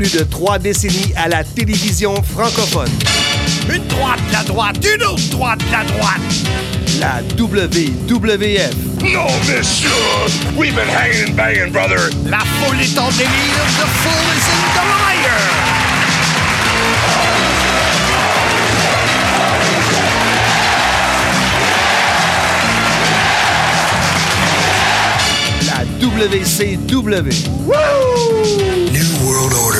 plus de trois décennies à la télévision francophone. Une droite, la droite, une autre droite, la droite. La WWF. No, monsieur! We've been hanging and banging, brother. La foule est en délire, the fool is in the liar. La WCW. New World Order.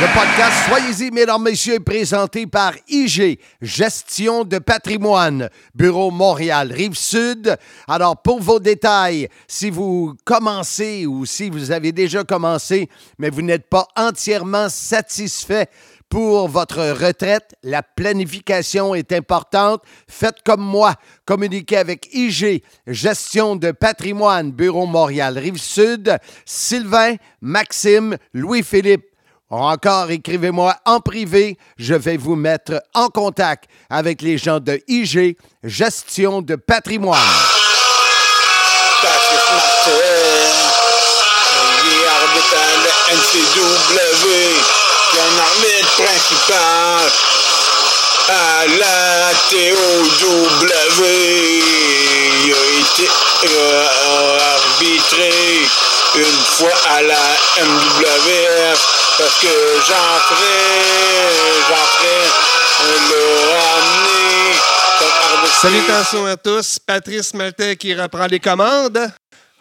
Le podcast Soyez-y, mesdames, messieurs, est présenté par IG, Gestion de patrimoine, Bureau Montréal, Rive-Sud. Alors, pour vos détails, si vous commencez ou si vous avez déjà commencé, mais vous n'êtes pas entièrement satisfait pour votre retraite, la planification est importante. Faites comme moi. Communiquez avec IG, Gestion de patrimoine, Bureau Montréal, Rive-Sud, Sylvain, Maxime, Louis-Philippe. Encore, écrivez-moi en privé. Je vais vous mettre en contact avec les gens de IG, Gestion de patrimoine. À la TOW. Il a euh, une fois à la MWF parce que l'a ramené comme arbitre. Salutations à tous. Patrice Maltais qui reprend les commandes.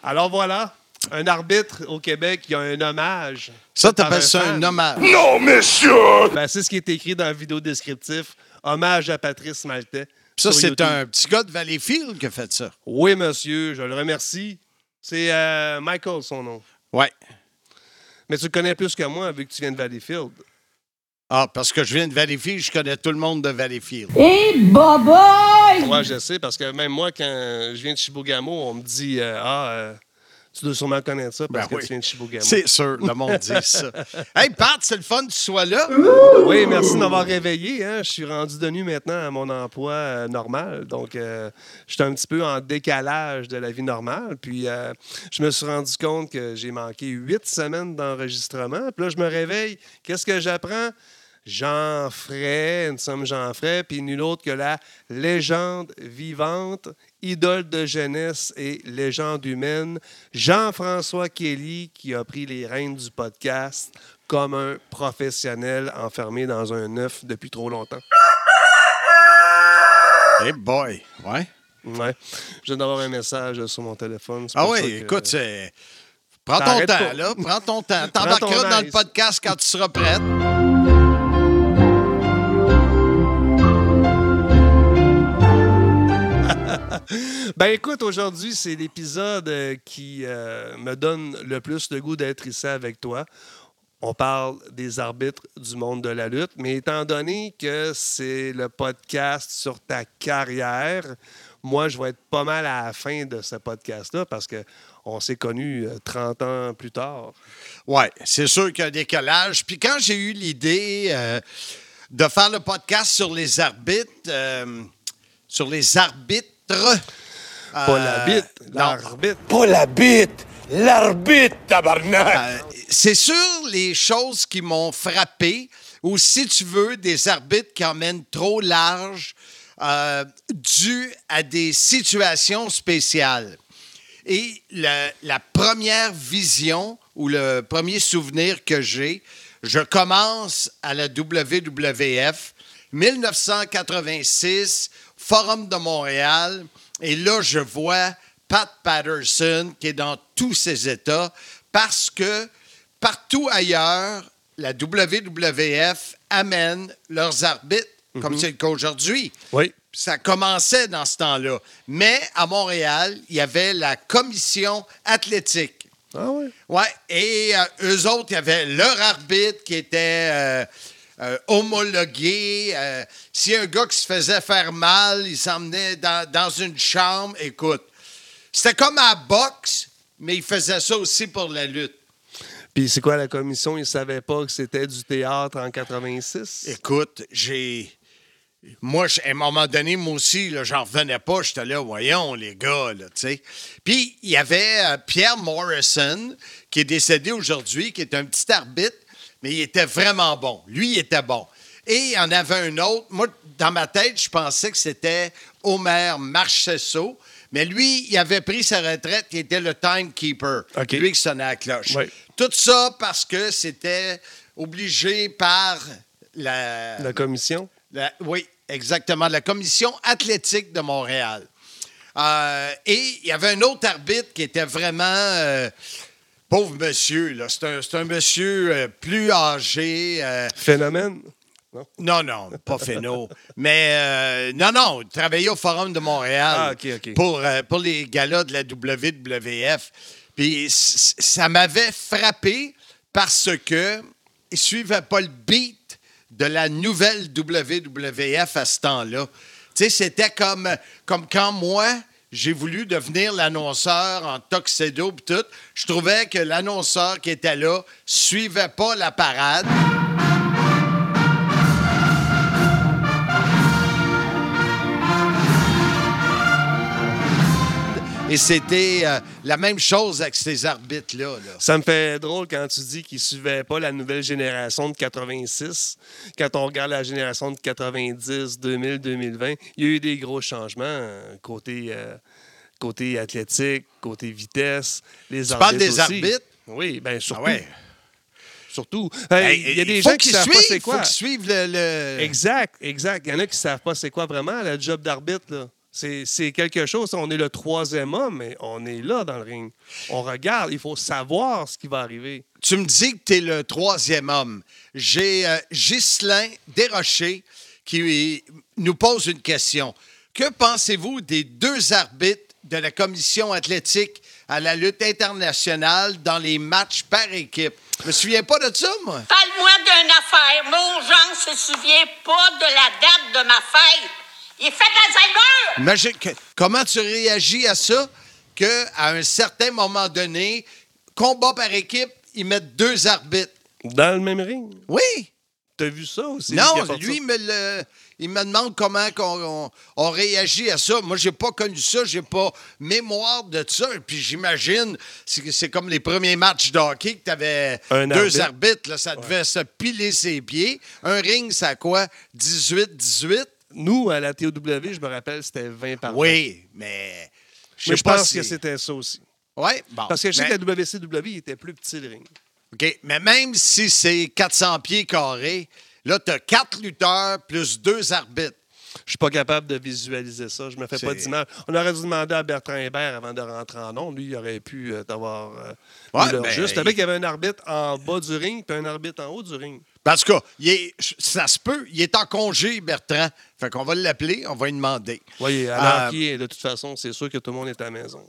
Alors voilà, un arbitre au Québec qui a un hommage. Ça, t'appelles ça un hommage. Non, monsieur! Ben, c'est ce qui est écrit dans la vidéo descriptif. Hommage à Patrice Maltais. Ça, c'est un petit gars de Valleyfield qui a fait ça. Oui, monsieur, je le remercie. C'est euh, Michael, son nom. Ouais. Mais tu le connais plus que moi, vu que tu viens de Valleyfield. Ah, parce que je viens de Valleyfield, je connais tout le monde de Valleyfield. Hey, boboy! Moi, je sais, parce que même moi, quand je viens de Chibougamau, on me dit euh, Ah, euh, tu dois sûrement connaître ça parce Ben que oui. tu viens de Chibougamau. C'est sûr, le monde dit ça. Hey, Pat, c'est le fun que tu sois là. Oui, merci de m'avoir réveillé. hein. Je suis rendu de nuit maintenant à mon emploi euh, normal. Donc, euh, je suis un petit peu en décalage de la vie normale. Puis, euh, je me suis rendu compte que j'ai manqué huit semaines d'enregistrement. Puis là, je me réveille. Qu'est-ce que j'apprends? Jean Fray, nous sommes Jean Fray, puis nul autre que la légende vivante, idole de jeunesse et légende humaine, Jean-François Kelly, qui a pris les rênes du podcast comme un professionnel enfermé dans un œuf depuis trop longtemps. Hey boy. Ouais. Ouais. Je viens d'avoir un message sur mon téléphone. Ah oui, que- écoute, c'est. Prends ton temps, pas. là. Prends ton temps. T'embarqueras dans le podcast quand tu seras prête. Ben écoute, aujourd'hui, c'est l'épisode euh, qui euh, me donne le plus le goût d'être ici avec toi. On parle des arbitres du monde de la lutte, mais étant donné que c'est le podcast sur ta carrière, moi, je vais être pas mal à la fin de ce podcast-là parce que on s'est connus euh, 30 ans plus tard. Ouais, c'est sûr qu'il y a un décollage. Puis quand j'ai eu l'idée euh, de faire le podcast sur les arbitres, euh, sur les arbitres. Pas euh, la bite, non. l'arbitre. Pas la bite, l'arbitre, tabarnak! Euh, c'est sûr les choses qui m'ont frappé, ou si tu veux, des arbitres qui emmènent trop large, euh, dû à des situations spéciales. Et la première vision ou le premier souvenir que j'ai, je commence à la WWF, 1986, Forum de Montréal, et là, je vois Pat Patterson qui est dans tous ses états parce que partout ailleurs, la WWF amène leurs arbitres, comme c'est le cas aujourd'hui. Oui. Ça commençait dans ce temps-là. Mais à Montréal, il y avait la commission athlétique. Ah ouais? Ouais, et euh, eux autres, il y avait leur arbitre qui était euh, euh, homologué. Euh, si un gars qui se faisait faire mal, il s'emmenait dans, dans une chambre. Écoute, c'était comme à la boxe, mais il faisait ça aussi pour la lutte. Puis c'est quoi la commission? Ils savaient pas que c'était du théâtre en 86? Écoute, j'ai. Moi, à un moment donné, moi aussi, j'en revenais pas. J'étais là, voyons, les gars, là, tu sais. Puis, il y avait euh, Pierre Morrison, qui est décédé aujourd'hui, qui est un petit arbitre, mais il était vraiment bon. Lui, il était bon. Et il y en avait un autre. Moi, dans ma tête, je pensais que c'était Homer Marchesso. Mais lui, il avait pris sa retraite, il était le timekeeper. OK. Lui qui sonnait à la cloche. Tout ça parce que c'était obligé par la, La commission? la- oui, exactement. La Commission athlétique de Montréal. Euh, et il y avait un autre arbitre qui était vraiment. euh, pauvre monsieur, là. C'est un, monsieur euh, plus âgé. euh, Phénomène? non, non, pas Féno. mais euh, non, non, il travaillait au Forum de Montréal Ah. Pour, euh, pour les galas de la WWF. Puis ça m'avait frappé parce que il suivait pas le beat de la nouvelle WWF à ce temps-là. Tu sais, c'était comme, comme quand moi, j'ai voulu devenir l'annonceur en tuxedo pis tout. Je trouvais que l'annonceur qui était là suivait pas la parade. Et c'était euh, la même chose avec ces arbitres-là. là. Ça me fait drôle quand tu dis qu'ils ne suivaient pas la nouvelle génération de 86. Quand on regarde la génération de 90, 2000, 2020, il y a eu des gros changements euh, côté, euh, côté athlétique, côté vitesse. Les Tu parles des aussi. arbitres? Oui, bien surtout. Ah ouais. Surtout. Hey, il y a des gens qui qu'ils savent pas suivent, c'est quoi. faut qu'ils suivent le... le- Exact, exact. Il y en a qui ne savent pas c'est quoi vraiment le job d'arbitre. C'est c'est quelque chose. On est le troisième homme, mais on est là dans le ring. On regarde. Il faut savoir ce qui va arriver. Tu me dis que tu es le troisième homme. J'ai euh, Ghislain Desrochers qui nous pose une question. Que pensez-vous des deux arbitres de la commission athlétique à la lutte internationale dans les matchs par équipe? Je me souviens pas de ça, moi. Parle-moi d'une affaire. Mon Jean se souvient pas de la date de ma fête. Il fait d'Alzheimer. Imagine que- comment tu réagis à ça qu'à un certain moment donné, combat par équipe, ils mettent deux arbitres. Dans le même ring? Oui. T'as vu ça aussi? Non, lui, il me, le- il me demande comment qu'on- on, on réagit à ça. Moi, j'ai pas connu ça, j'ai pas mémoire de ça. Et puis j'imagine, c'est comme les premiers matchs de hockey que tu avais Un deux arbitre. arbitres. là, ça devait se piler ses pieds. Un ring, ça a quoi? 18-18? Nous, à la TOW, je me rappelle, c'était 20 par Oui, mais... sais Mais je pense si- que c'était ça aussi. Oui, bon. Parce que je sais mais- que la WCW, il était plus petit le ring. OK, mais même si c'est 400 pieds carrés, là, tu as quatre lutteurs plus deux arbitres. Je suis pas capable de visualiser ça. Je me fais pas d'image. On aurait dû demander à Bertrand Hébert avant de rentrer en nom. Lui, il aurait pu euh, t'avoir euh, Ouais, ben, juste. il- Avec qu'il y avait un arbitre en bas du ring puis un arbitre en haut du ring. En tout cas, il est- ça se peut. Il est en congé, Bertrand. Fait qu'on va l'appeler, on va lui demander. Voyez, à Euh, l'hockey, de toute façon, c'est sûr que tout le monde est à la maison.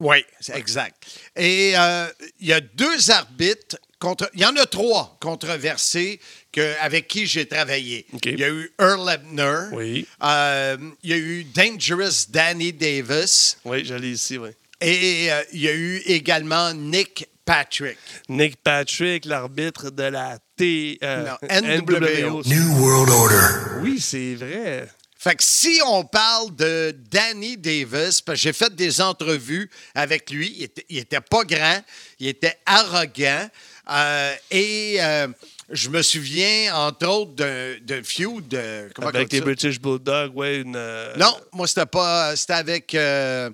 Oui, c'est exact. Et euh, il y a deux arbitres, contre, il y en a trois controversés que, avec qui j'ai travaillé. Il y a eu Earl Ebner. Oui. Euh, il y a eu Dangerous Danny Davis. Oui, j'allais ici, oui. Et euh, il y a eu également Nick Patrick. Nick Patrick, l'arbitre de la T, euh, Non, NWO. New World Order. Oui, c'est vrai. Fait que si on parle de Danny Davis, parce que j'ai fait des entrevues avec lui, il était, il était pas grand, il était arrogant, euh, et euh, je me souviens, entre autres, d'un feud. euh, comment on Avec les? British Bulldogs, ouais, une. euh, Non, moi, c'était pas. C'était avec euh,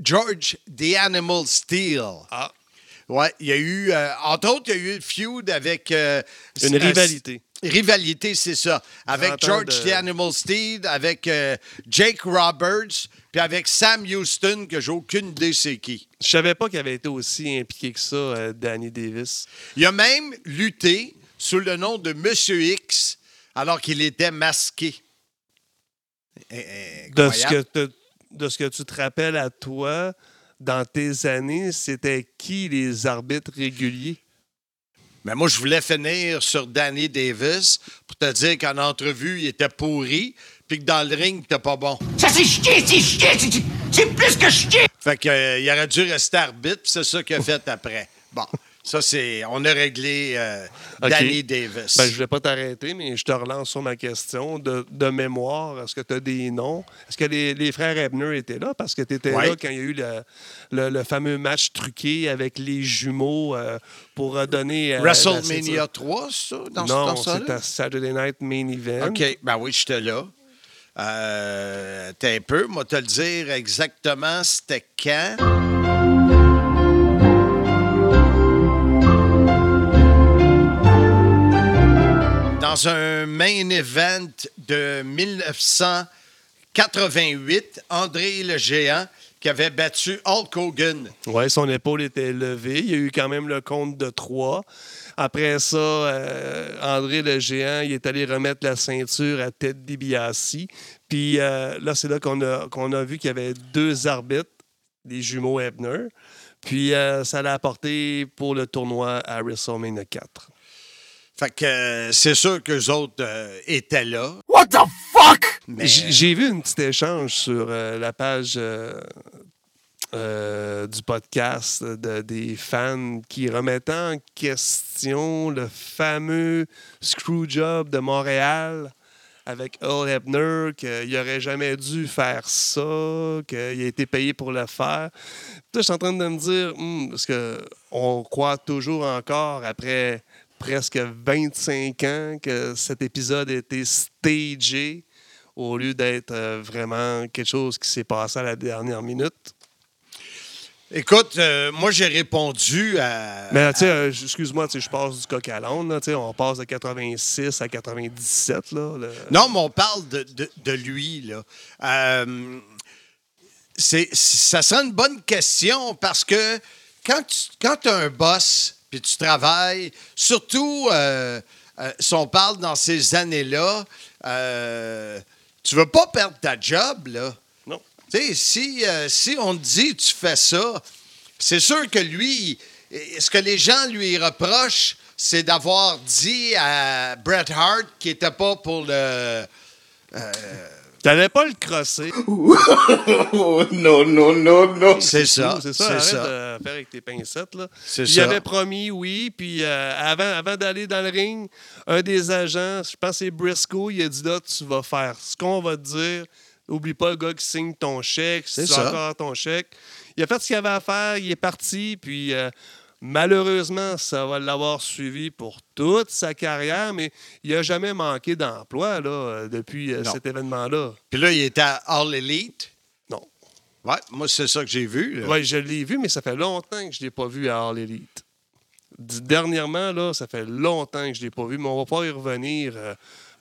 George The Animal Steel. Ah, Ouais, il y a eu, euh, entre autres, il y a eu le feud avec. euh, une rivalité. Rivalité, c'est ça. Avec 30 ans George de- the Animal Steed, avec euh, Jake Roberts, puis avec Sam Houston, que j'ai aucune idée c'est qui. Je savais pas qu'il avait été aussi impliqué que ça, euh, Danny Davis. Il a même lutté sous le nom de Monsieur X, alors qu'il était masqué. Eh, eh, De ce, que te- de ce que tu te rappelles à toi, dans tes années, c'était qui les arbitres réguliers? Mais moi, je voulais finir sur Danny Davis pour te dire qu'en entrevue, il était pourri, puis que dans le ring, il était pas bon. Ça, c'est chier, c'est chier, c'est- plus que chier! Fait que, euh, il aurait dû rester arbitre, puis c'est ça qu'il a fait après. Bon, ça, c'est. On a réglé euh. Danny Davis. Ben, je ne vais pas t'arrêter, mais je te relance sur ma question de, de mémoire. Est-ce que tu as des noms? Est-ce que les, les frères Ebner étaient là? Parce que tu étais Ouais. là quand il y a eu le, le- le fameux match truqué avec les jumeaux euh, pour donner. euh, WrestleMania ceinture. 3, ça, dans Non, c'était Saturday Night Main Event. OK, ben oui, j'étais là. T'es un peu, moi, te le dire exactement, c'était quand? Dans un main event de 1988, André le Géant qui avait battu Hulk Hogan. Oui, son épaule était levée. Il y a eu quand même le compte de trois. Après ça, euh, André le géant, il est allé remettre la ceinture à Ted DiBiase. Puis euh, là, c'est là qu'on a, qu'on a vu qu'il y avait deux arbitres, les jumeaux Ebner. Puis euh, ça l'a apporté pour le tournoi à WrestleMania 4. Fait que euh, c'est sûr qu'eux autres euh, étaient là. What the fuck? Mais, J'ai vu un petit échange sur euh, la page euh, euh, du podcast de, des fans qui remettaient en question le fameux Screwjob de Montréal avec Earl Hebner, qu'il n'aurait jamais dû faire ça, qu'il a été payé pour le faire. Puis là, je suis en train de me dire, hmm, parce qu'on croit toujours encore, après presque 25 ans, que cet épisode a été stagé au lieu d'être euh, vraiment quelque chose qui s'est passé à la dernière minute. Écoute, euh, moi, j'ai répondu à. Mais tu sais, euh, excuse-moi, je passe du coq à l'âne, on passe de 86 à 97. Là, le- Non, mais on parle de, de- de lui, là. Euh, c'est, ça serait une bonne question parce que quand tu as un boss puis tu travailles, surtout euh, euh, si on parle dans ces années-là, euh, tu veux pas perdre ta job, là. Non. Tu sais, si, euh, si on te dit tu fais ça, c'est sûr que lui, ce que les gens lui reprochent, c'est d'avoir dit à Bret Hart qu'il n'était pas pour le. T'allais pas le crosser. Oh, no, no, no, no. C'est ça. C'est ça, C'est arrête ça. de faire avec tes pincettes. Là. C'est il ça. avait promis, oui, puis euh, avant, avant d'aller dans le ring, un des agents, je pense que c'est Briscoe, il a dit là, tu vas faire ce qu'on va te dire. Oublie pas le gars qui signe ton chèque, si C'est tu as ça. encore ton chèque. Il a fait ce qu'il avait à faire, il est parti, puis euh, malheureusement, ça va l'avoir suivi pour toute sa carrière, mais il n'a jamais manqué d'emploi là, euh, depuis euh, Non. cet événement-là. Puis là, il était à All Elite? Non. Ouais, moi, c'est ça que j'ai vu. Oui, je l'ai vu, mais ça fait longtemps que je ne l'ai pas vu à All Elite. Dernièrement, là, ça fait longtemps que je ne l'ai pas vu, mais on va pas y revenir euh,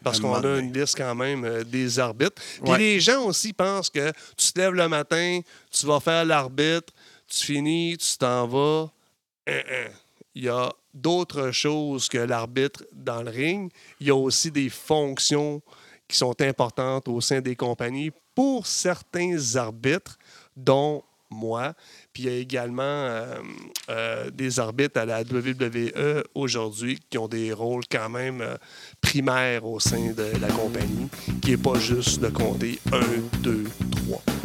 parce qu'on a une liste quand même euh, des arbitres. Puis Ouais. les gens aussi pensent que tu te lèves le matin, tu vas faire l'arbitre, tu finis, tu t'en vas. Hein, hein. Il y a d'autres choses que l'arbitre dans le ring. Il y a aussi des fonctions qui sont importantes au sein des compagnies pour certains arbitres, dont moi. Puis il y a également euh, euh, des arbitres à la WWE aujourd'hui qui ont des rôles quand même euh, primaires au sein de la compagnie, qui n'est pas juste de compter 1, 2, 3.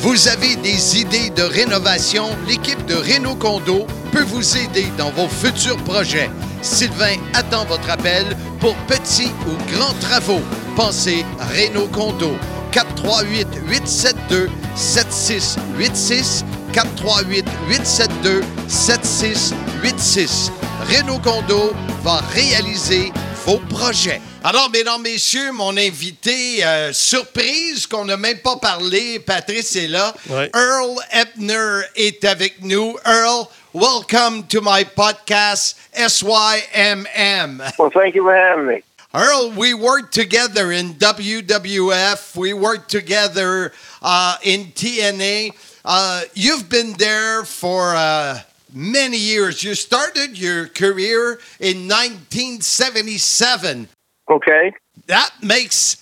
Vous avez des idées de rénovation? L'équipe de Renault Condo peut vous aider dans vos futurs projets. Sylvain attend votre appel pour petits ou grands travaux. Pensez Renault Condo. 438 872 7686 438 872 7686 Renault Condo va réaliser vos projets. Alors, mesdames, messieurs, mon invité euh, surprise qu'on n'a même pas parlé, Patrice est là. Ouais. Earl Epner est avec nous. Earl, welcome to my podcast, SYMM. Well, thank you for having me. Earl, we worked together in WWF. We worked together uh, in TNA. Uh, you've been there for uh, many years. You started your career in 1977. Okay. That makes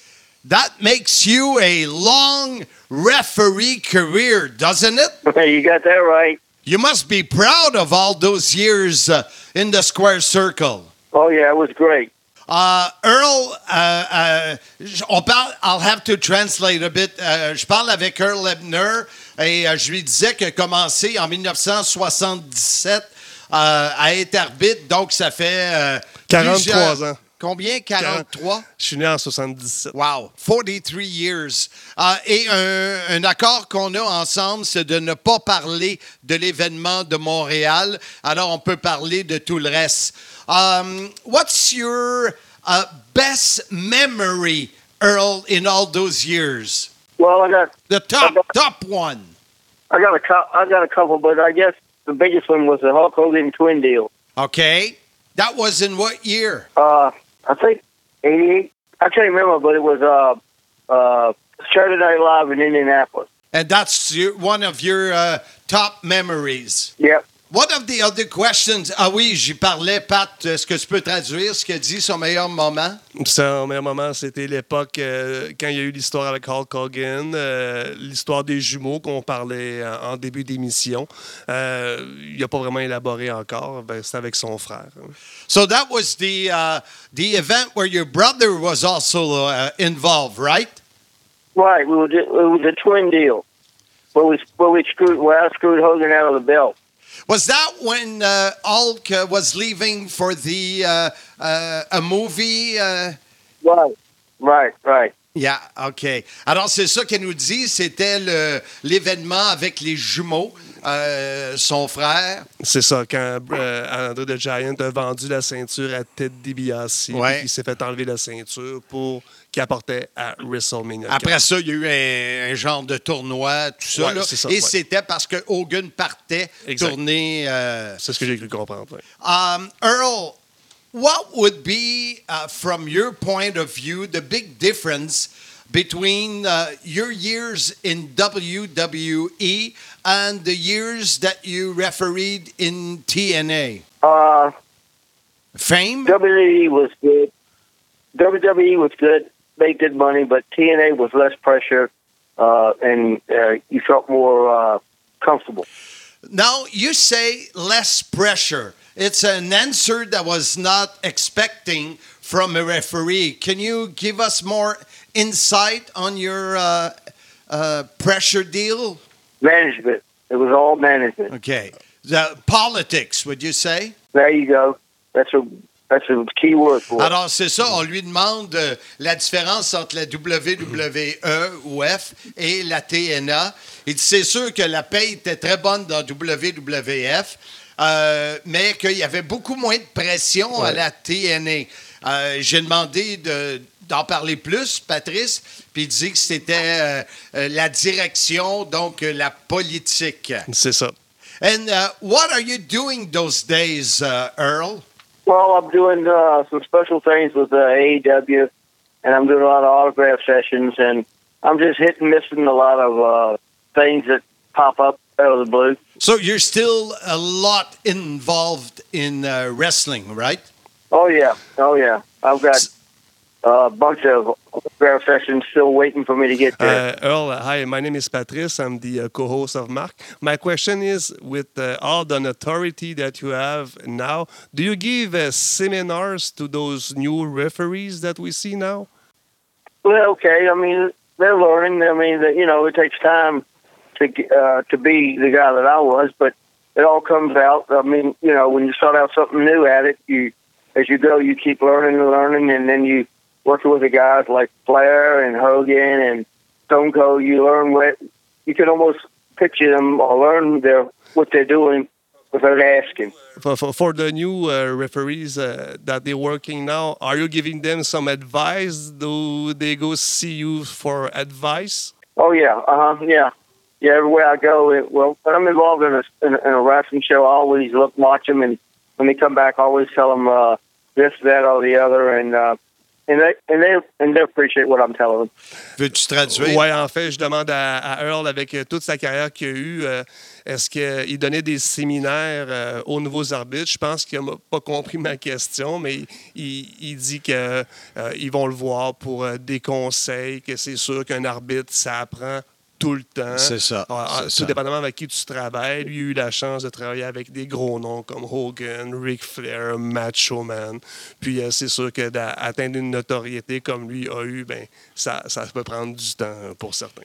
That makes you a long referee career, doesn't it? you got that right. You must be proud of all those years uh, in the square circle. Oh yeah, it was great. Uh, Earl, uh, uh, on parle, I'll have to translate a bit. Je parle avec Earl Ebner et euh, je lui disais a commencé en 1977 euh, à être arbitre, donc ça fait. euh, 43 plusieurs- ans. Combien? 43 Je suis né en 77. Wow, 43 years. Et un, un accord qu'on a ensemble, c'est de ne pas parler de l'événement de Montréal. Alors, on peut parler de tout le reste. Um, what's your uh, best memory, Earl, in all those years? Well, I got The top, top one. I got a cou- I got a couple, but I guess the biggest one was the Hulk Hogan twin deal. Okay. That was in what year? Uh, I think '88. I can't remember, but it was uh, uh, Saturday Night Live in Indianapolis. And that's your, one of your uh, top memories. Yep. What of the other questions? Ah oui, j'y parlais, Pat. Est-ce que tu peux traduire ce qu'il a dit, son meilleur moment? Son meilleur moment, c'était l'époque euh, quand il y a eu l'histoire avec Hulk Hogan, euh, l'histoire des jumeaux qu'on parlait en, en début d'émission. Euh, il n'a pas vraiment élaboré encore. Ben, c'était avec son frère. So that was the, uh, the event where your brother was also uh, involved, right? Right. We were it was a twin deal. Where we where we screwed where I screwed Hogan out of the belt. Was that when uh, Hulk uh, was leaving for the uh, uh, a movie? Uh, Right. Right. Right. Yeah, OK. Alors, c'est ça qu'elle nous dit. C'était le- l'événement avec les jumeaux, euh, son frère. C'est ça, quand euh, André the Giant a vendu la ceinture à Ted DiBiase, Ouais. il s'est fait enlever la ceinture pour qu'il apportait à WrestleMania. 4. Après ça, il y a eu un, un genre de tournoi, tout ça. Ouais, là. c'est ça, Et ouais. c'était parce que Hogan partait Exact. tourner. euh, C'est ce que j'ai cru comprendre. ouais. Um, Earl, what would be, uh, from your point of view, the big difference between uh, your years in WWE and the years that you refereed in TNA? Uh, Fame? WWE was good. WWE was good. Made good money, but TNA was less pressure, uh, and uh, you felt more uh, comfortable. Now, you say less pressure. It's an answer that was not expecting from a referee. Can you give us more insight on your uh, uh, pressure deal? Management. It was all management. Okay. The politics, would you say? There you go. That's a that's a key word for it. Alors, c'est ça, on lui demande euh, la différence entre la WWE ou F et la TNA. Il dit, c'est sûr que la paye était très bonne dans WWF, euh, mais qu'il y avait beaucoup moins de pression à la TNA. Euh, J'ai demandé de- d'en parler plus, Patrice, puis il dit que c'était euh, euh, la direction, donc euh, la politique. C'est ça. And uh, what are you doing those days, uh, Earl? Well, I'm doing uh, some special things with uh, AEW, and I'm doing a lot of autograph sessions, and I'm just hitting missing a lot of uh, things that pop up out of the blue. So you're still a lot involved in uh, wrestling, right? Oh yeah, oh yeah. I've got uh, a bunch of autograph sessions still waiting for me to get there. Uh, Earl, hi, my name is Patrice. I'm the uh, co host of Mark. My question is with uh, all the notoriety that you have now, do you give uh, seminars to those new referees that we see now? Well, okay. I mean, they're learning. I mean, that you know, it takes time to uh, to be the guy that I was, but it all comes out. I mean, you know, when you start out something new at it, you as you go, you keep learning and learning, and then you working with the guys like Flair and Hogan and Stone Cold. You learn what you can almost picture them or learn their what they're doing without asking. For, for, for the new uh, referees uh, that they're working now, are you giving them some advice? Do they go see you for advice? Oh yeah, uh huh, yeah, yeah. Everywhere I go, it, well, when I'm involved in a, in in a wrestling show, I always look, watch them, and when they come back, I always tell them uh, this, that, or the other, and uh, and they and they and they appreciate what I'm telling them. Veux-tu traduire? Oui, en fait, je demande à, à Earl, avec euh, toute sa carrière qu'il a eue, euh, est-ce qu'il donnait des séminaires euh, aux nouveaux arbitres? Je pense qu'il n'a pas compris ma question, mais il, il dit qu'ils vont le voir pour des conseils, que c'est sûr qu'un arbitre, ça apprend tout le temps. C'est ça. Ah, tout ça. dépendamment avec qui tu travailles. Lui, il a eu la chance de travailler avec des gros noms comme Hogan, Ric Flair, Macho Man. Puis euh, c'est sûr que d'atteindre une notoriété comme lui a eu, ben, ça, ça peut prendre du temps pour certains.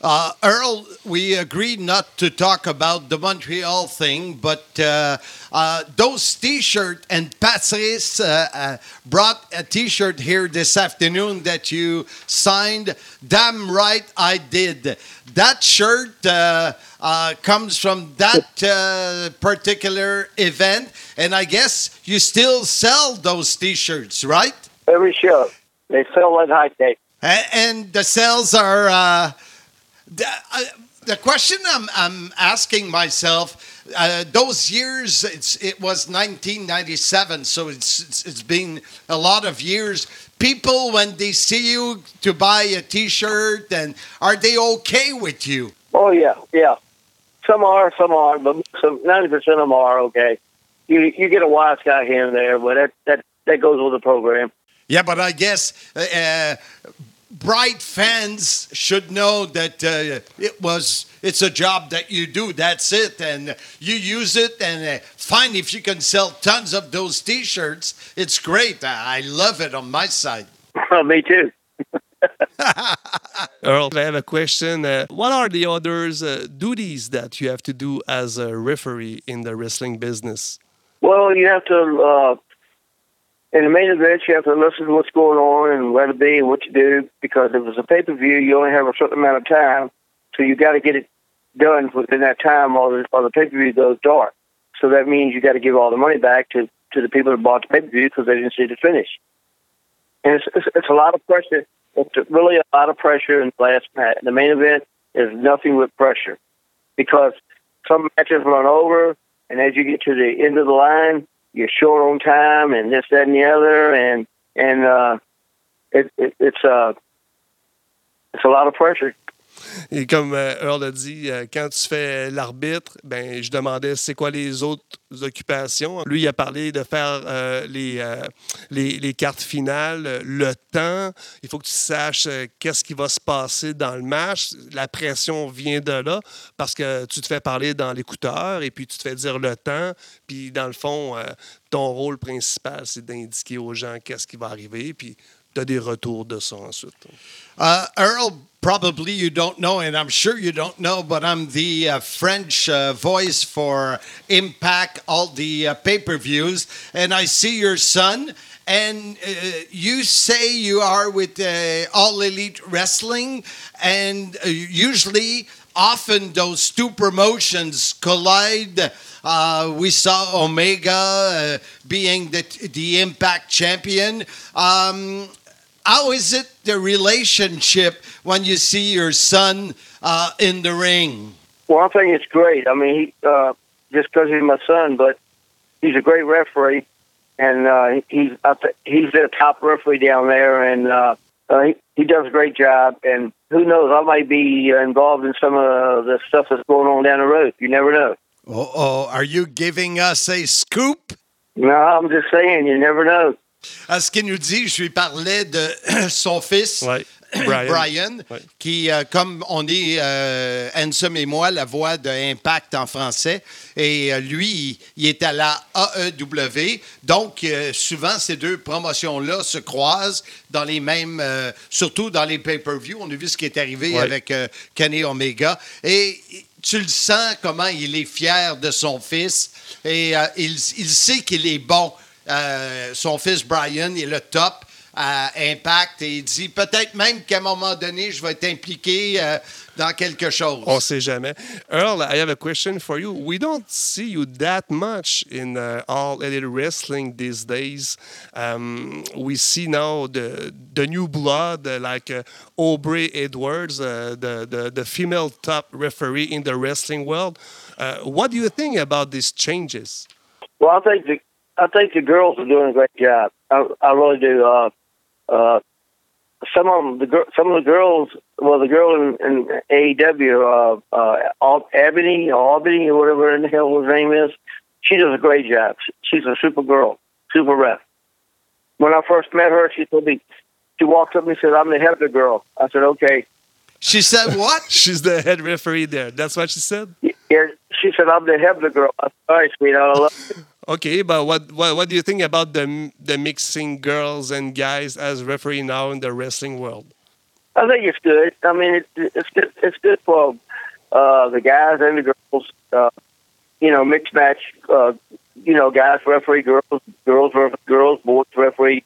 Uh, Earl, we agreed not to talk about the Montreal thing, but uh, uh, those T-shirt and Patrice uh, uh, brought a T-shirt here this afternoon that you signed. Damn right, I did. That shirt uh, uh, comes from that uh, particular event, and I guess you still sell those T-shirts, right? Every show they sell that high. A- And the sales are. Uh, the, uh, the question I'm, I'm asking myself, uh, those years, it's, it was 1997, so it's, it's, it's been a lot of years. People, when they see you to buy a T-shirt, and are they okay with you? Oh yeah, yeah. Some are, some aren't, but some ninety percent of them are okay. You you get a wise guy here and there, but that that that goes with the program. Yeah, but I guess uh, bright fans should know that uh, it was it's a job that you do. That's it, and you use it. And uh, fine if you can sell tons of those T-shirts. It's great. I I love it on my side. Me too. Earl, I have a question. Uh, what are the others uh, duties that you have to do as a referee in the wrestling business? Well, you have to uh, in the main event, you have to listen to what's going on and where to be and what to do. Because if it's a pay per view, you only have a certain amount of time, so you got to get it done within that time, or the, or the pay per view goes dark. So that means you got to give all the money back to to the people that bought the pay per view because they didn't see the finish. And it's, it's it's a lot of pressure. It's really a lot of pressure in the last match. The main event is nothing but pressure because some matches run over, and as you get to the end of the line, you're short on time, and this, that, and the other, and and uh, it, it it's uh it's a lot of pressure. Et comme euh, Earl a dit, euh, quand tu fais l'arbitre, ben, je demandais c'est quoi les autres occupations. Lui, il a parlé de faire euh, les, les, cartes finales, le temps. Il faut que tu saches qu'est-ce qui va se passer dans le match. La pression vient de là parce que tu te fais parler dans l'écouteur et puis tu te fais dire le temps. Puis dans le fond, ton rôle principal, c'est d'indiquer aux gens qu'est-ce qui va arriver. Puis tu as des retours de ça ensuite. Uh, Earl, probably you don't know, and I'm sure you don't know, but I'm the uh, French uh, voice for Impact, all the uh, pay per views, and I see your son. And uh, you say you are with uh, All Elite Wrestling, and usually, often those two promotions collide. Uh, we saw Omega uh, being the, the Impact champion. Um, how is it the relationship when you see your son uh, in the ring? Well, I think it's great. I mean, he, uh, just because he's my son, but he's a great referee, and uh, he's th- he's the top referee down there, and uh, uh, he, he does a great job. And who knows, I might be involved in some of the stuff that's going on down the road. You never know. Oh, are you giving us a scoop? No, I'm just saying, you never know. À ce qu'il nous dit, je lui parlais de son fils, Ouais. Brian. Brian, Ouais. qui, euh, comme on est, euh, Ansem et moi, la voix de Impact en français, et euh, lui, il, il est à la AEW. Donc, euh, souvent, ces deux promotions-là se croisent dans les mêmes, surtout dans les pay-per-view. On a vu ce qui est arrivé Ouais. avec Kenny Omega. Et tu le sens comment il est fier de son fils et il, il sait qu'il est bon. Euh, son fils Brian est le top à Impact et il dit peut-être même qu'à un moment donné, je vais être impliqué euh, dans quelque chose. On sait jamais. Earl, I have a question for you. We don't see you that much in uh, all elite wrestling these days. Um, we see now the the new blood, uh, like uh, Aubrey Edwards, uh, the, the the female top referee in the wrestling world. Uh, what do you think about these changes? Well, I think the I think the girls are doing a great job. I, I really do. Uh, uh, some of them, the gir- some of the girls, well, the girl in, in AEW, uh, uh, Ebony, Albany, or whatever in the hell her name is, she does a great job. She- She's a super girl, super ref. When I first met her, she told me, she walked up and said, I'm the Hebner girl. I said, okay. She said what? She's the head referee there. That's what she said? Yeah, she said, I'm the Hebner girl. I said, all right, sweetheart, I love you. Okay, but what, what what do you think about the the mixing girls and guys as referee now in the wrestling world? I think it's good. I mean, it, it's good. It's good for uh, the guys and the girls. Uh, you know, mixed match. Uh, you know, guys referee girls, girls referee girls, boys referee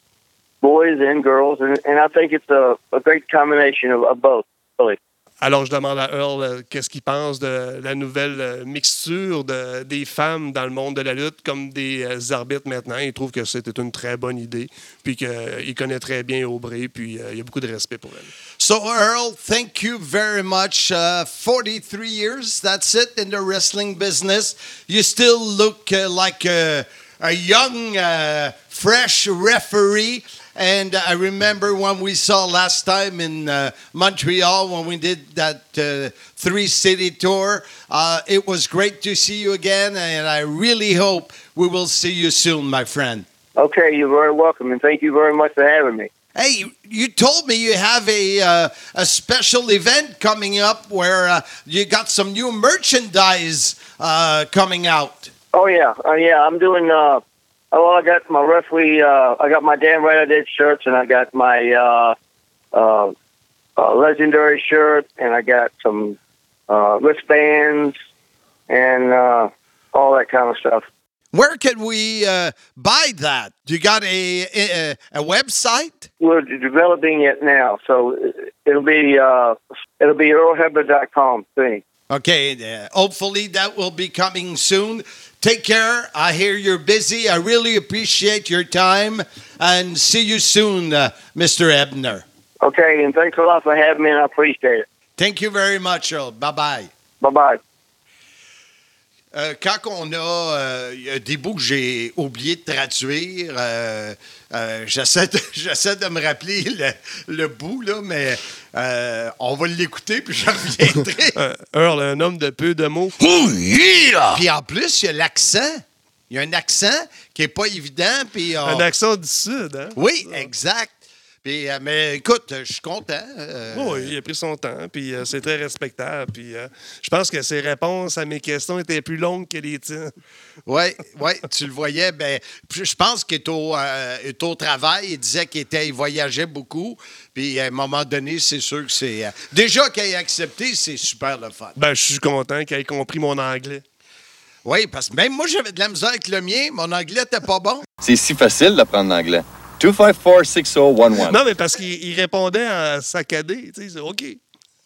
boys and girls, and, and I think it's a, a great combination of, of both. Really. Alors, je demande à Earl euh, qu'est-ce qu'il pense de la nouvelle euh, mixture de, des femmes dans le monde de la lutte comme des euh, arbitres maintenant. Il trouve que c'était une très bonne idée, puis qu'il connaît très bien Aubrey, puis euh, il y a beaucoup de respect pour elle. So, Earl, thank you very much. Uh, 43 years, that's it, in the wrestling business. You still look uh, like a, a young, uh, fresh referee. And I remember when we saw last time in uh, Montreal when we did that uh, three city tour. Uh, it was great to see you again, and I really hope we will see you soon, my friend. Okay, you're very welcome, and thank you very much for having me. Hey, you- told me you have a uh, a special event coming up where uh, you got some new merchandise uh, coming out. Oh yeah, uh, yeah. I'm doing. Oh, well, I got my referee. Uh, I got my damn right I did shirts, and I got my uh, uh, uh, legendary shirt, and I got some uh, wristbands, and uh, all that kind of stuff. Where can we uh, buy that? Do you got a, a a website? We're developing it now, so it'll be uh, it'll be earlhebner.com thing. Okay, uh, hopefully that will be coming soon. Take care. I hear you're busy. I really appreciate your time, and see you soon, uh, Mr. Ebner. Okay, and thanks a lot for having me, and I appreciate it. Thank you very much, Earl. Bye bye. Bye bye. Euh, quand on a euh, y a des bouts que j'ai oublié de traduire, euh, euh, j'essaie de, j'essaie de me rappeler le, le bout, là, mais euh, on va l'écouter, puis je reviendrai. Euh, Earl, un homme de peu de mots. Puis en plus, il y a l'accent. Il y a un accent qui n'est pas évident. Puis on- Un accent du Sud, hein? Oui, exact. Puis, euh, mais écoute, je suis content. euh, Oui, il a pris son temps, puis euh, c'est très respectable. Puis euh, je pense que ses réponses à mes questions étaient plus longues que les tiennes. Oui, oui, tu le voyais. Ben, je pense qu'il est au, euh, est au travail. Il disait qu'il était, il voyageait beaucoup. Puis à un moment donné, c'est sûr que c'est. euh, déjà qu'il ait accepté, c'est super le fun. Ben, je suis content qu'il ait compris mon anglais. Oui, parce que même moi, j'avais de la misère avec le mien. Mon anglais n'était pas bon. C'est si facile d'apprendre l'anglais. 254-6011. Non, mais parce qu'il il répondait en saccadé. Tu sais, OK.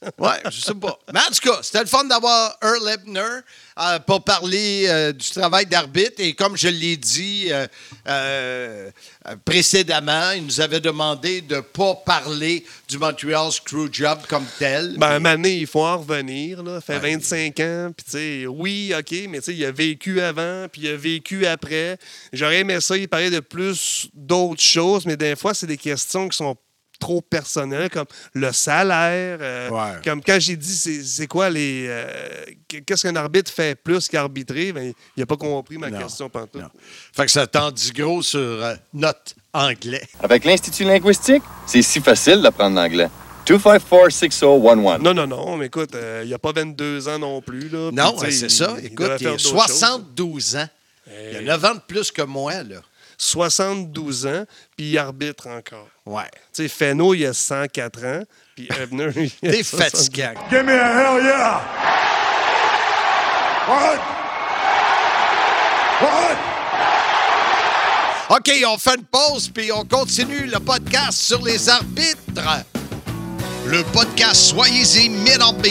Oui, je sais pas. Mais en tout cas, c'était le fun d'avoir Earl Ebner euh, pour parler euh, du travail d'arbitre. Et comme je l'ai dit euh, précédemment, il nous avait demandé de ne pas parler du Montreal Screwjob comme tel. Ben, donné, il faut en revenir. Là. Fait 25 ans. Puis, tu sais, oui, OK, mais tu sais, il a vécu avant, puis il a vécu après. J'aurais aimé ça, il parlait de plus d'autres choses, mais des fois, c'est des questions qui sont trop personnelles, comme le salaire. euh, Ouais. Comme quand j'ai dit, c'est quoi les. euh, Qu'est-ce qu'un arbitre fait plus qu'arbitrer? Ben, il n'a pas compris ma Non, question pantoute. Fait que ça t'en dit gros sur euh, notre anglais. Avec l'Institut linguistique, c'est si facile d'apprendre l'anglais. 254-6011. Non, non, non, mais écoute, euh, il n'y a pas 22 ans non plus. Là, Non, c'est ça. il Écoute, il a faire d'autres choses. 72 ans. Il a 9 ans de plus que moi, là. 72 ans, puis il arbitre encore. Ouais. Tu sais, Feno, il a 104 ans, puis Ebner, il a T'es 60. fatigant. Give me a hell yeah! What? What? OK, on fait une pause, puis on continue le podcast sur les arbitres. Le podcast Soyez-y, mesdames,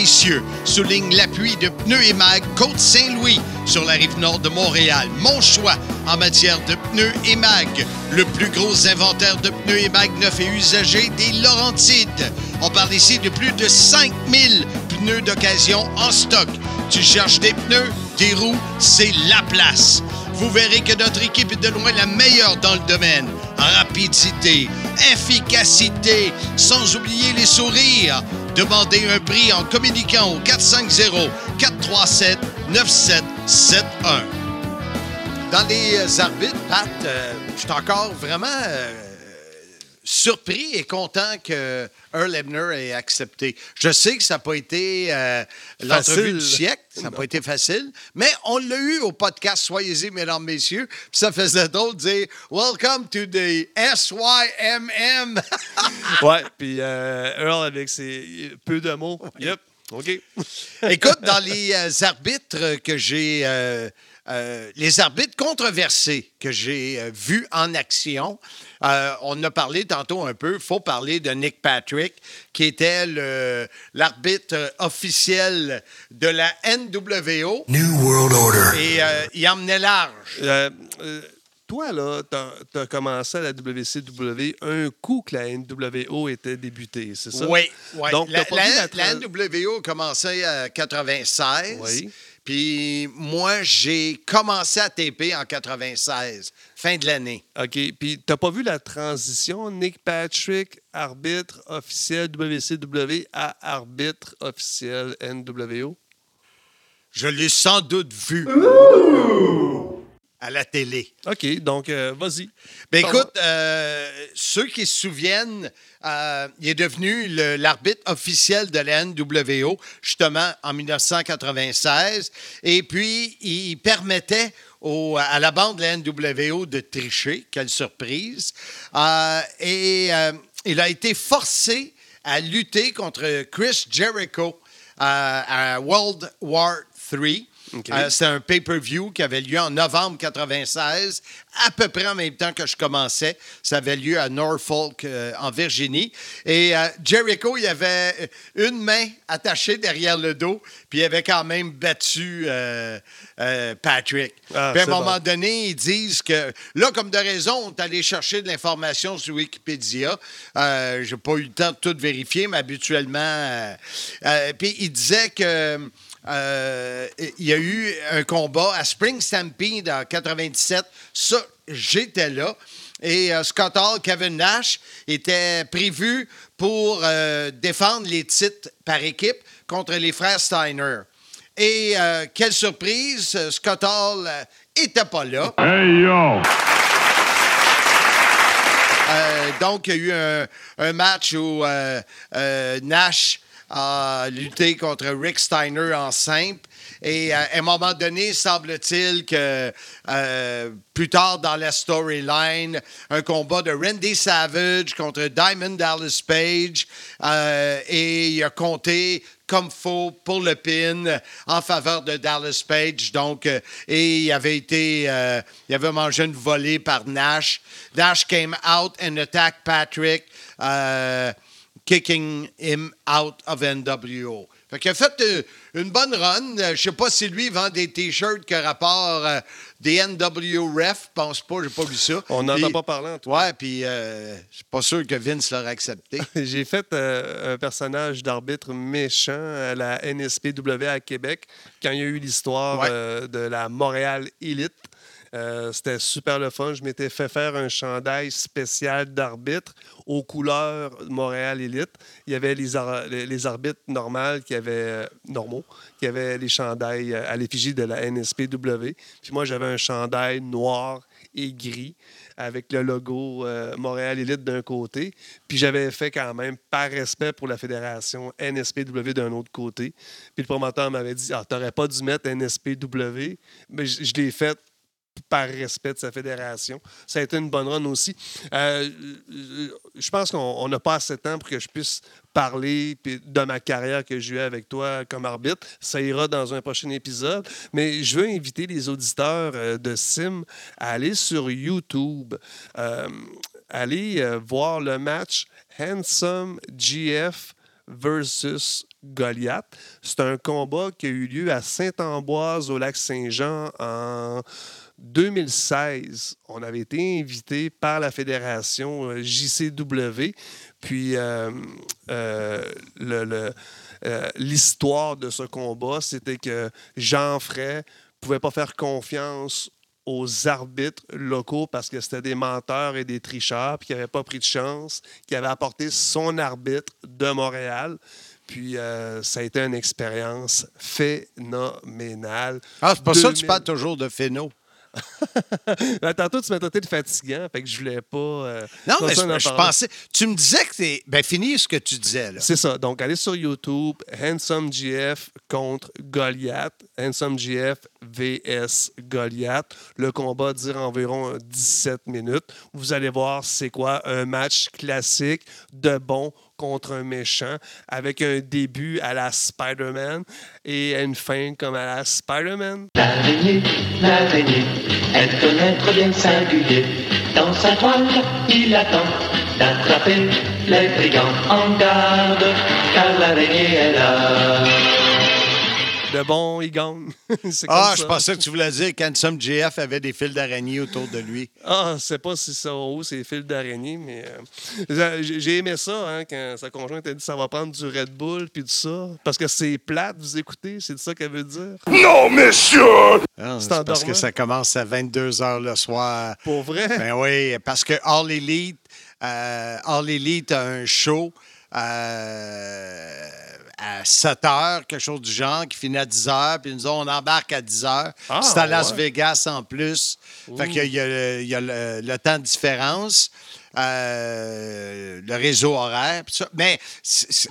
souligne l'appui de Pneus et Mag Côte-Saint-Louis sur la rive nord de Montréal. Mon choix en matière de pneus et mag. Le plus gros inventaire de pneus et mag neufs et usagés des Laurentides. On parle ici de plus de 5000 pneus d'occasion en stock. Tu cherches des pneus, des roues, c'est la place. Vous verrez que notre équipe est de loin la meilleure dans le domaine. Rapidité, efficacité, sans oublier les sourires. Demandez un prix en communiquant au 450-437-9771. Dans les arbitres, Pat, euh, je suis encore vraiment euh, surpris et content que Earl Ebner ait accepté. Je sais que ça n'a pas été euh, l'entrevue du siècle, ça n'a pas été facile, mais on l'a eu au podcast Soyez-y, mesdames, messieurs, puis ça faisait de dire Welcome to the SYMM. Ouais, puis euh, Earl avec ses peu de mots. Yep, OK. Écoute, dans les euh, arbitres que j'ai. euh, euh, les arbitres controversés que j'ai vus en action, euh, on a parlé tantôt un peu. Il faut parler de Nick Patrick, qui était l'arbitre officiel de la NWO. New World Order. Et euh, il emmenait large. Euh, euh, toi, là, tu as commencé à la WCW un coup que la NWO était débutée, c'est ça? Oui, oui. Donc, la, NWO a commencé en 96. Oui. Puis moi, j'ai commencé à taper en 96, fin de l'année. OK. Puis, t'as pas vu la transition, Nick Patrick, arbitre officiel WCW à arbitre officiel NWO? Je l'ai sans doute vu à la télé. OK. Donc, euh, vas-y. Ben écoute, euh, ceux qui se souviennent, euh, il est devenu l'arbitre officiel de la NWO, justement en 1996. Et puis, il permettait au- à la bande de la NWO de tricher. Quelle surprise. Et il a été forcé à lutter contre Chris Jericho à World War III. OK. Euh, C'était un pay-per-view qui avait lieu en novembre 96, à peu près en même temps que je commençais. Ça avait lieu à Norfolk, euh, en Virginie. Et euh, Jericho, il avait une main attachée derrière le dos, puis il avait quand même battu euh, Patrick. Ah, puis à un moment bon. donné, ils disent que, là, comme de raison, on est allé chercher de l'information sur Wikipédia. J'ai pas eu le temps de tout vérifier, mais habituellement. puis il disait que. Euh, il y a eu un combat à Spring Stampede en 97. Ça, j'étais là. Et euh, Scott Hall, Kevin Nash étaient prévus pour euh, défendre les titres par équipe contre les frères Steiner. Et quelle surprise, Scott Hall n'était pas là. Hey, yo! Donc, il y a eu un, un match où Nash a lutté contre Rick Steiner en simple. Et euh, à un moment donné, semble-t-il que euh, plus tard dans la storyline, un combat de Randy Savage contre Diamond Dallas Page. euh, et il a compté comme faux pour le pin en faveur de Dallas Page. Donc, et il avait été, il avait mangé une volée par Nash. Nash came out and attacked Patrick, kicking him out of NWO. Fait qu'il a fait euh, une bonne run. Euh, Je sais pas si lui vend des T-shirts que rapport euh, des NWO Ref. Je pense pas, j'ai pas vu ça. On n'entend Puis- pas parler, en tout Ouais, puis euh, je suis pas sûr que Vince l'aurait accepté. J'ai fait euh, un personnage d'arbitre méchant à la NSPW à Québec quand il y a eu l'histoire Ouais. de la Montréal Elite. Euh, C'était super le fun. Je m'étais fait faire un chandail spécial d'arbitre aux couleurs Montréal Elite. Il y avait les, ar- les- arbitres normaux qui avaient euh, normaux, qui avaient les chandails euh, à l'effigie de la NSPW. Puis moi, j'avais un chandail noir et gris avec le logo Montréal Elite d'un côté. Puis j'avais fait quand même, par respect pour la fédération, NSPW d'un autre côté. Puis le promoteur m'avait dit Ah, t'aurais pas dû mettre NSPW. Mais je l'ai fait par respect de sa fédération. Ça a été une bonne run aussi. Euh, je pense qu'on on n'a pas assez de temps pour que je puisse parler de ma carrière que j'ai eue avec toi comme arbitre. Ça ira dans un prochain épisode. Mais je veux inviter les auditeurs euh, de Sim à aller sur YouTube, euh, aller euh, voir le match Handsome GF versus Goliath. C'est un combat qui a eu lieu à Saint-Ambroise au lac Saint-Jean en 2016. On avait été invité par la fédération euh, JCW. Puis euh, euh, le- le, euh, l'histoire de ce combat, c'était que Jean Fray pouvait pas faire confiance aux arbitres locaux parce que c'était des menteurs et des tricheurs, puis qui n'avaient pas pris de chance, qui avaient apporté son arbitre de Montréal. Puis euh, ça a été une expérience phénoménale. Ah, c'est pas ça que 2000 tu parles toujours de phéno. Ben, Tantôt, tu m'as traité de fatigant, fait que je voulais pas. euh, Non, mais je, pensais. Tu me disais que t'es. Ben, finis ce que tu disais, là. C'est ça. Donc, allez sur YouTube, Handsome GF contre Goliath. Handsome GF VS Goliath. Le combat dure environ 17 minutes. Vous allez voir c'est quoi un match classique de bon contre un méchant avec un début à la Spider-Man et une fin comme à la Spider-Man. L'araignée, l'araignée, elle connaît très bien singulier. Dans sa toile, il attend d'attraper les brigands en garde, car l'araignée est là. De bon, il gagne. Ah, ça. je pensais que tu voulais dire qu'Ansome GF avait des fils d'araignée autour de lui. Ah, je sais pas si ça haut, c'est fils d'araignée, mais euh, j'ai aimé ça hein, quand sa conjointe a dit ça va prendre du Red Bull puis tout ça. Parce que c'est plate, vous écoutez, c'est ça qu'elle veut dire. Non, monsieur! Ah, C'est parce que ça commence à 22 h le soir. Pour vrai? Ben oui, parce que All Elite, euh, All Elite a un show euh, à 7 h, quelque chose du genre, qui finit à 10 h, puis nous, on embarque à 10 h. Ah, c'est à Las ouais. Vegas en plus. Fait qu'il y a, il y a le, il y a le- le temps de différence. euh, le réseau horaire, ça. Mais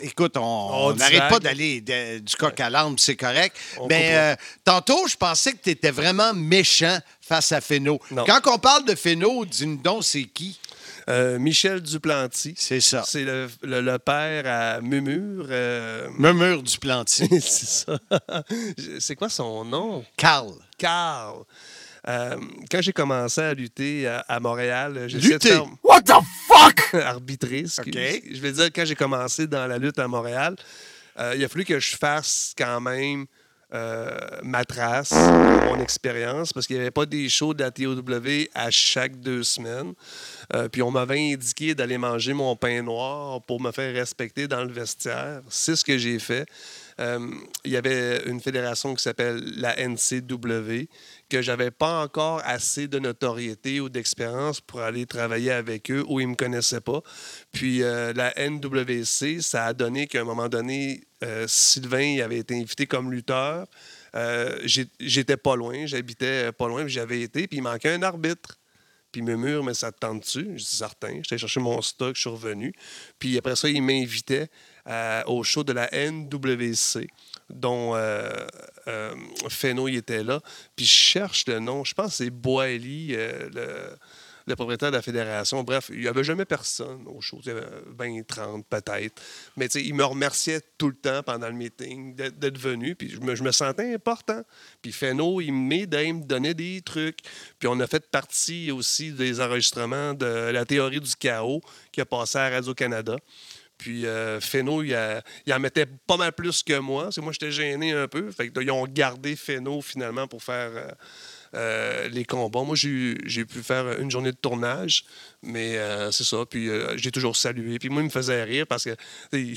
écoute, on n'arrête pas d'aller du coq à l'âne, c'est correct. On Mais euh, tantôt, je pensais que tu étais vraiment méchant face à Féno. Quand on parle de Féno, dis-nous donc, c'est qui? Euh, Michel Duplanty. C'est ça. C'est le, le- le père à Mumur. euh, Murmure du Planty. c'est ça. c'est quoi son nom? Carl. Carl. Euh, quand j'ai commencé à lutter à, à Montréal, j'ai Lutter? faire- What the fuck? OK. Je vais dire, quand j'ai commencé dans la lutte à Montréal, euh, il a fallu que je fasse quand même euh, ma trace, mon expérience, parce qu'il n'y avait pas des shows de la TOW à chaque deux semaines. Euh, puis on m'avait indiqué d'aller manger mon pain noir pour me faire respecter dans le vestiaire. C'est ce que j'ai fait. Euh, il y avait une fédération qui s'appelle la NCW, que j'avais pas encore assez de notoriété ou d'expérience pour aller travailler avec eux, où ils ne me connaissaient pas. Puis la NWC, ça a donné qu'à un moment donné, euh, Sylvain avait été invité comme lutteur. Euh, J'étais pas loin, j'habitais pas loin, puis j'avais été, puis il manquait un arbitre. Puis il me murmure, mais ça te tente-tu? Je dis certain. J'étais chercher mon stock, je suis revenu. Puis après ça, il m'invitait euh, au show de la NWC, dont euh, il était là. Puis je cherche le nom. Je pense que c'est euh, le, propriétaire de la fédération. Bref, il n'y avait jamais personne au show. Il y avait 20, 30 peut-être. Mais il me remerciait tout le temps pendant le meeting d'être venu. Puis je me, sentais important. Puis Feno, il m'aidait, il me donnait des trucs. Puis on a fait partie aussi des enregistrements de la théorie du chaos qui a passé à Radio-Canada. Puis euh, Feno, il, a- il en mettait pas mal plus que moi. Moi, j'étais gêné un peu. Fait que, ils ont gardé Feno finalement pour faire euh, euh, les combats. Moi, j'ai pu faire une journée de tournage, mais euh, c'est ça. Puis euh, j'ai toujours salué. Puis moi, il me faisait rire parce que il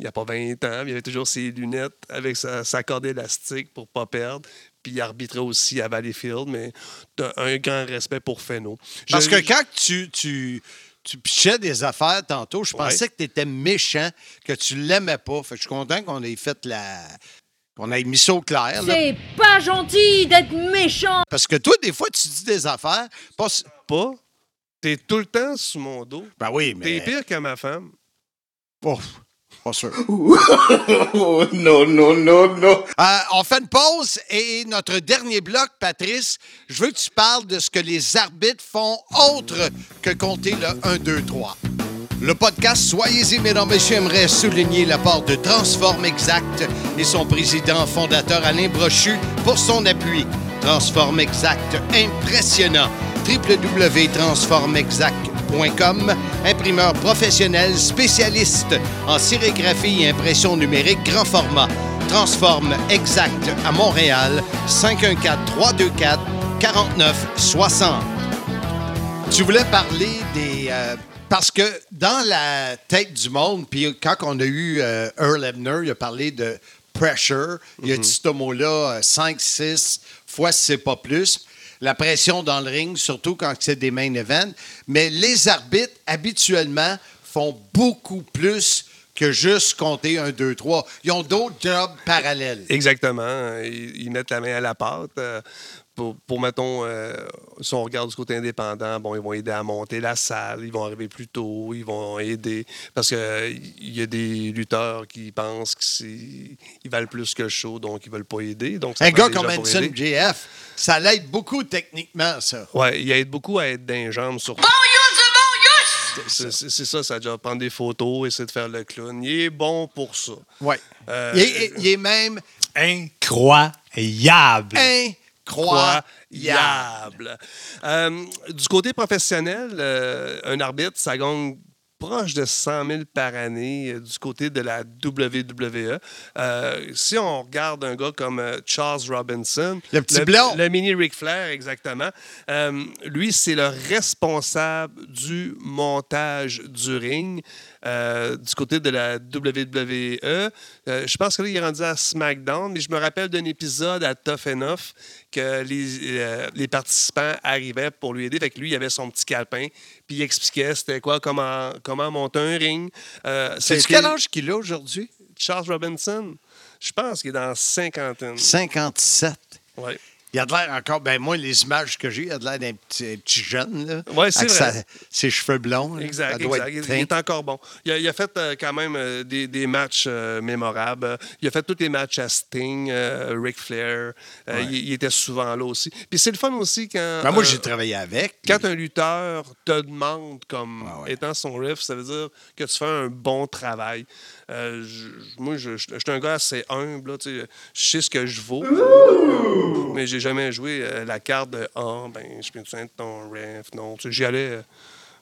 n'y a pas 20 ans, il avait toujours ses lunettes avec sa, sa corde élastique pour pas perdre. Puis il arbitrait aussi à Valleyfield, mais t'as un grand respect pour Feno. Parce que quand tu, tu, tu pichais des affaires tantôt, je Ouais. pensais que tu étais méchant, que tu l'aimais pas. Fait que je suis content qu'on ait fait la. Qu'on ait mis ça au clair. C'est pas gentil d'être méchant. Parce que toi, des fois, tu dis des affaires. Pas... T'es tout le temps sous mon dos. Ben oui, T'es mais. pire que ma femme. Oh, pas sûr. Oh, no, no, no, no. Euh, on fait une pause et notre dernier bloc, Patrice, je veux que tu parles de ce que les arbitres font autre que compter le 1, 2, 3. Le podcast Soyez-y, mesdames, messieurs, aimerait souligner l'apport de Transform Exact et son président fondateur Alain Brochu pour son appui. Transform Exact, impressionnant. www.transformexact.com, imprimeur professionnel spécialiste en sérigraphie et impression numérique grand format. Transform Exact à Montréal, 514-324-4960. Tu voulais parler des. euh, parce que dans la tête du monde, puis quand on a eu euh, Earl Ebner, il a parlé de pressure. Il a dit ce mot-là 5, 6 fois si c'est pas plus. la pression dans le ring, surtout quand c'est des main events. Mais les arbitres, habituellement, font beaucoup plus que juste compter un, deux, trois. Ils ont d'autres jobs parallèles. Exactement. Ils, ils mettent la main à la pâte. euh, pour, pour, mettons, euh, si on regarde du côté indépendant, bon, ils vont aider à monter la salle, ils vont arriver plus tôt, ils vont aider. Parce qu'il y a des lutteurs qui pensent qu'ils valent plus que show, donc ils ne veulent pas aider. Donc ça Un gars comme Anson aider. JF, ça l'aide beaucoup techniquement, ça. Ouais, il aide beaucoup à être d'un jambes sur. Bon use, bon use! C'est ça, ça doit prendre des photos, essayer de faire le clown. Il est bon pour ça. Ouais. Euh, Il, est, il est même Incroyable. incroyable. Incroyable. Euh, du côté professionnel, euh, un arbitre, ça gagne proche de 100 000 par année euh, du côté de la WWE. Euh, si on regarde un gars comme euh, Charles Robinson, Le petit blond. le mini Ric Flair, exactement, lui, c'est le responsable du montage du ring. du côté de la WWE. Je pense que là, il est rendu à SmackDown, mais je me rappelle d'un épisode à Tough Enough que les, euh, les participants arrivaient pour lui aider. Fait que lui, il avait son petit calepin, puis il expliquait c'était quoi, comment, comment monter un ring. Euh, C'est quel âge qu'il a aujourd'hui? Charles Robinson. Je pense qu'il est dans la cinquantaine. 57. Ouais. Il a de l'air encore, ben moi, les images que j'ai, il a de l'air d'un petit, petit jeune, là. Ouais, c'est avec vrai. sa- ses cheveux blonds. là. Exact, Il, est encore bon. Il a, il a fait euh, quand même euh, des, des matchs euh, mémorables. Il a fait tous les matchs à Sting, euh, Ric Flair. Euh, il, il était souvent là aussi. Puis c'est le fun aussi quand. Ben, moi, euh, j'ai travaillé avec. Quand un lutteur te demande comme Ah ouais. étant son riff, ça veut dire que tu fais un bon travail. Euh, je- moi, je, je- je suis un gars assez humble. là, tu sais, je sais ce que je vaux. Mais j'ai jamais joué euh, la carte de Ah, ben, je peux être ton ref. Non, j'y allais. euh,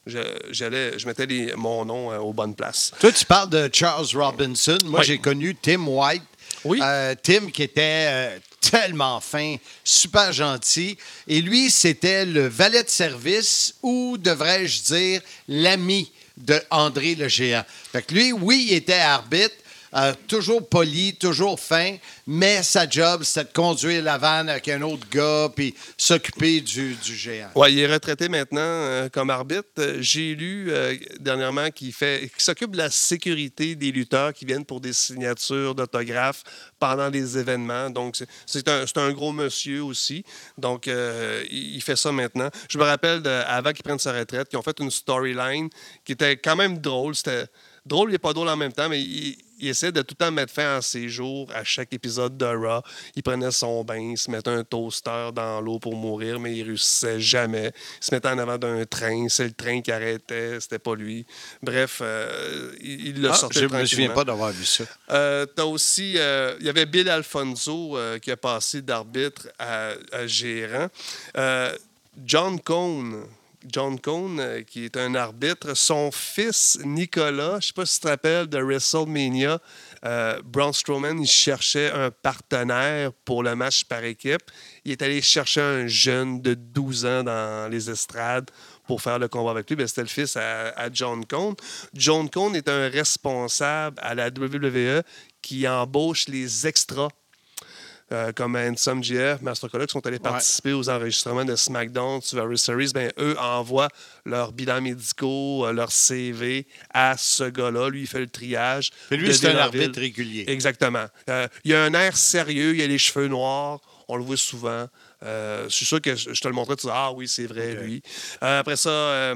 je- J'allais, je mettais les- mon nom euh, aux bonnes places. Toi, tu parles de Charles Robinson. Moi, Oui. j'ai connu Tim White. Oui. Euh, Tim qui était euh, tellement fin, super gentil. Et lui, c'était le valet de service ou, devrais-je dire, l'ami de André le Géant. Fait que lui, oui, il était arbitre. Euh, toujours poli, toujours fin, mais sa job, c'était de conduire la vanne avec un autre gars puis s'occuper du, du géant. Ouais, il est retraité maintenant euh, comme arbitre. Euh, J'ai lu dernièrement qu'il fait, qu'il s'occupe de la sécurité des lutteurs qui viennent pour des signatures d'autographes pendant des événements. Donc, c'est- un, un gros monsieur aussi. Donc, il fait ça maintenant. Je me rappelle, avant qu'il prenne sa retraite, qu'ils ont fait une storyline qui était quand même drôle. C'était drôle et pas drôle en même temps, mais il, il essaie de tout le temps mettre fin à ses jours à chaque épisode de Raw. Il prenait son bain, il se mettait un toaster dans l'eau pour mourir, mais il réussissait jamais. Il se mettait en avant d'un train, c'est le train qui arrêtait, c'était pas lui. Bref, euh, il il l'a Ah, sorti je me souviens pas d'avoir vu ça. Euh, T'as aussi, euh, il y avait Bill Alfonso qui a passé d'arbitre à, à gérant. John Cone. John Cone, euh, qui est un arbitre, son fils Nicolas, je ne sais pas si tu te rappelles de WrestleMania, euh, Braun Strowman, il cherchait un partenaire pour le match par équipe. Il est allé chercher un jeune de 12 ans dans les estrades pour faire le combat avec lui. Ben, C'était le fils à, à John Cone. John Cone est un responsable à la WWE qui embauche les extras. Euh, comme Handsome GF, Master Color, qui sont allés participer aux enregistrements de SmackDown, Survivor Series, ben, eux envoient leurs bilans médicaux, euh, leur CV à ce gars-là. Lui, il fait le triage. Puis lui, c'est un arbitre régulier. Exactement. Euh, il a un air sérieux, il a les cheveux noirs, on le voit souvent. Euh, je suis sûr que je te le montrais, tu dis Ah oui, c'est vrai, lui. Euh, après ça, euh,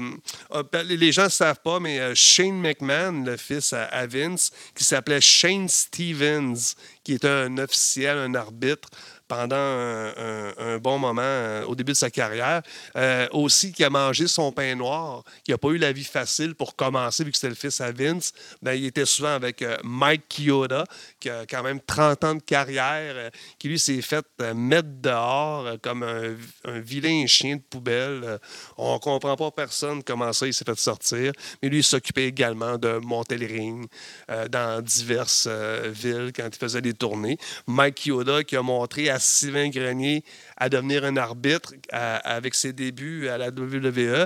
euh, les gens ne savent pas, mais euh, Shane McMahon, le fils à, à Vince, qui s'appelait Shane Stevens, qui était un officiel, un arbitre pendant un, bon moment euh, au début de sa carrière. Euh, aussi, qui a mangé son pain noir, qui n'a pas eu la vie facile pour commencer, vu que c'était le fils à Vince. Ben, il était souvent avec euh, Mike Chioda, qui a quand même 30 ans de carrière, qui lui s'est fait mettre dehors comme un, vilain chien de poubelle. On comprend pas personne comment ça il s'est fait sortir. Mais lui, il s'occupait également de monter le ring euh, dans diverses villes quand il faisait des tournées. Mike Chioda qui a montré à Sylvain Grenier à devenir un arbitre à- avec ses débuts à la WWE.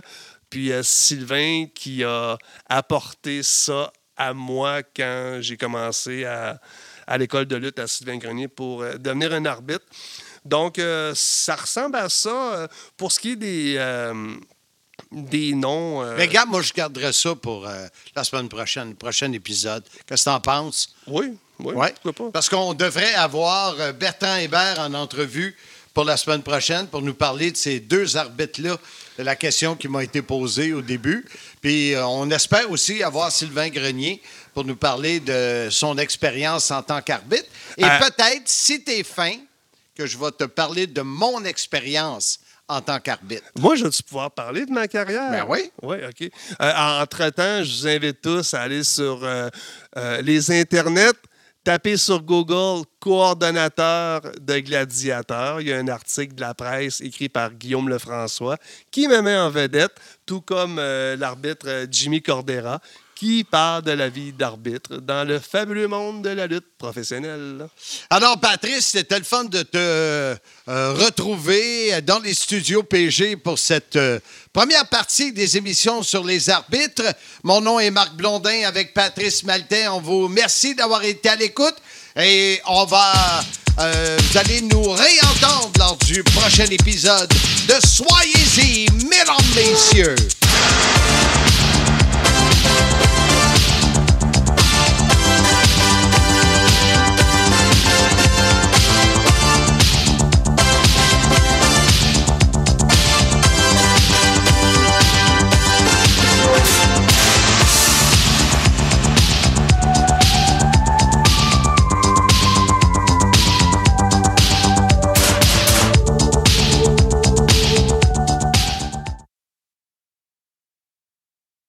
Puis euh, Sylvain qui a apporté ça à moi quand j'ai commencé à, à l'école de lutte à Sylvain Grenier pour euh, devenir un arbitre. Donc, euh, ça ressemble à ça. Pour ce qui est des, des noms. euh, Mais regarde, moi, je garderai ça pour euh, la semaine prochaine, le prochain épisode. Qu'est-ce que tu en penses? Oui, oui. Ouais. pourquoi pas. Parce qu'on devrait avoir euh, Bertrand Hébert en entrevue pour la semaine prochaine pour nous parler de ces deux arbitres-là, de la question qui m'a été posée au début. Puis euh, on espère aussi avoir Sylvain Grenier pour nous parler de son expérience en tant qu'arbitre. Et Euh, peut-être, si tu es fin, que je vais te parler de mon expérience en tant qu'arbitre. Moi, je vais pouvoir parler de ma carrière? Ben oui. Oui, OK. Euh, Entre-temps, je vous invite tous à aller sur euh, euh, les internets, taper sur Google coordonnateur de gladiateurs. Il y a un article de la presse écrit par Guillaume Lefrançois qui me met en vedette, tout comme l'arbitre Jimmy Cordera, qui parle de la vie d'arbitre dans le fabuleux monde de la lutte professionnelle. Alors, Patrice, c'était le fun de te euh, retrouver dans les studios PG pour cette euh, première partie des émissions sur les arbitres. Mon nom est Marc Blondin avec Patrice Maltais. On vous remercie d'avoir été à l'écoute et on va. euh, vous allez nous réentendre lors du prochain épisode de Soyez-y, mesdames, messieurs.